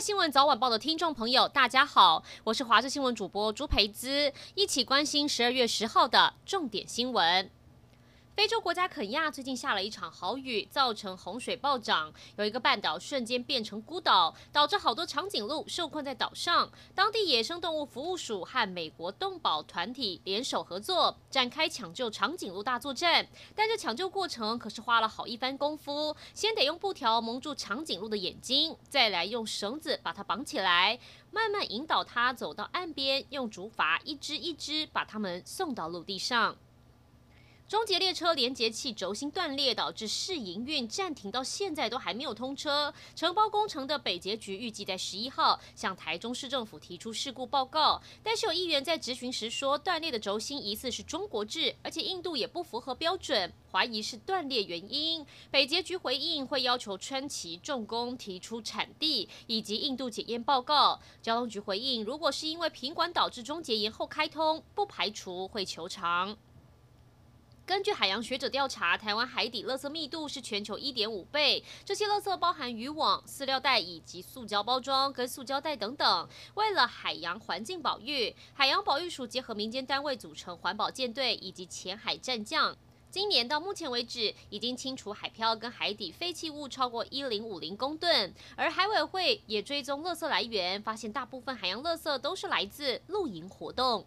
新闻早晚报的听众朋友，大家好，我是华视新闻主播朱培姿，一起关心十二月十号的重点新闻。非洲国家肯亚最近下了一场豪雨，造成洪水暴涨，有一个半岛瞬间变成孤岛，导致好多长颈鹿受困在岛上。当地野生动物服务署和美国动保团体联手合作，展开抢救长颈鹿大作战。但这抢救过程可是花了好一番功夫，先得用布条蒙住长颈鹿的眼睛，再来用绳子把它绑起来，慢慢引导它走到岸边，用竹筏一只一只把它们送到陆地上。中捷列车连接器轴心断裂，导致试营运暂停，到现在都还没有通车。承包工程的北捷局预计在十一号向台中市政府提出事故报告，但是有议员在质询时说，断裂的轴心疑似是中国制，而且印度也不符合标准，怀疑是断裂原因。北捷局回应会要求川崎重工提出产地以及印度检验报告。交通局回应，如果是因为品管导致中捷延后开通，不排除会求偿。根据海洋学者调查，台湾海底垃圾密度是全球一点五倍。这些垃圾包含渔网、饲料袋以及塑胶包装跟塑胶袋等等。为了海洋环境保育，海洋保育署结合民间单位组成环保舰队以及浅海战将。今年到目前为止，已经清除海漂跟海底废弃物超过一零五零公吨。而海委会也追踪垃圾来源，发现大部分海洋垃圾都是来自露营活动。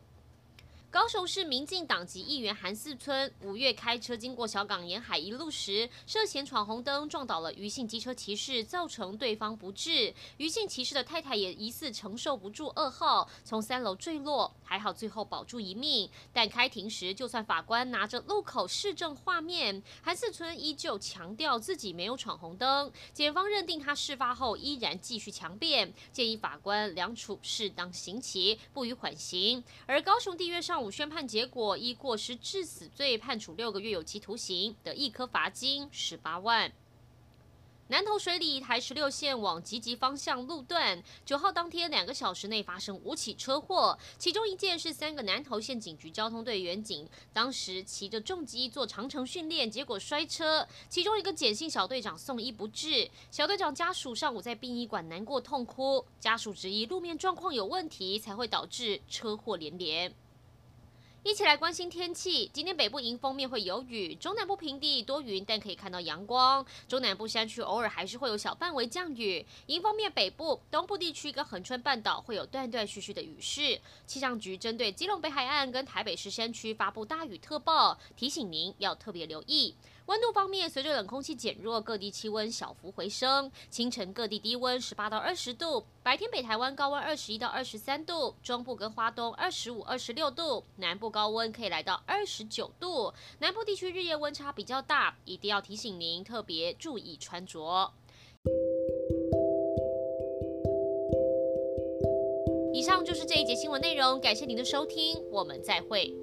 高雄市民进党籍议员韩四村五月开车经过小港沿海一路时，涉嫌闯红灯，撞倒了余姓机车骑士，造成对方不治。余姓骑士的太太也疑似承受不住噩耗，从三楼坠落，还好最后保住一命。但开庭时，就算法官拿着路口视证画面，韩四村依旧强调自己没有闯红灯。检方认定他事发后依然继续强辩，建议法官量处适当刑期，不予缓刑。而高雄地院上。宣判结果，依过失致死罪判处六个月有期徒刑，得易科罚金十八万。南投水里台十六线往集集方向路段，九号当天两个小时内发生五起车祸，其中一件是三个南投县警局交通队员警当时骑着重机做长城训练，结果摔车，其中一个简姓小队长送医不治，小队长家属上午在殡仪馆难过痛哭，家属质疑路面状况有问题，才会导致车祸连连。一起来关心天气。今天北部迎风面会有雨，中南部平地多云，但可以看到阳光。中南部山区偶尔还是会有小范围降雨。迎风面北部、东部地区跟恒春半岛会有断断续续的雨势。气象局针对基隆北海岸跟台北市山区发布大雨特报，提醒您要特别留意。温度方面，随着冷空气减弱，各地气温小幅回升。清晨各地低温十八到二十度，白天北台湾高温二十一到二十三度，中部跟花东二十五、二十六度，南部高温可以来到二十九度。南部地区日夜温差比较大，一定要提醒您特别注意穿着。以上就是这一节新闻内容，感谢您的收听，我们再会。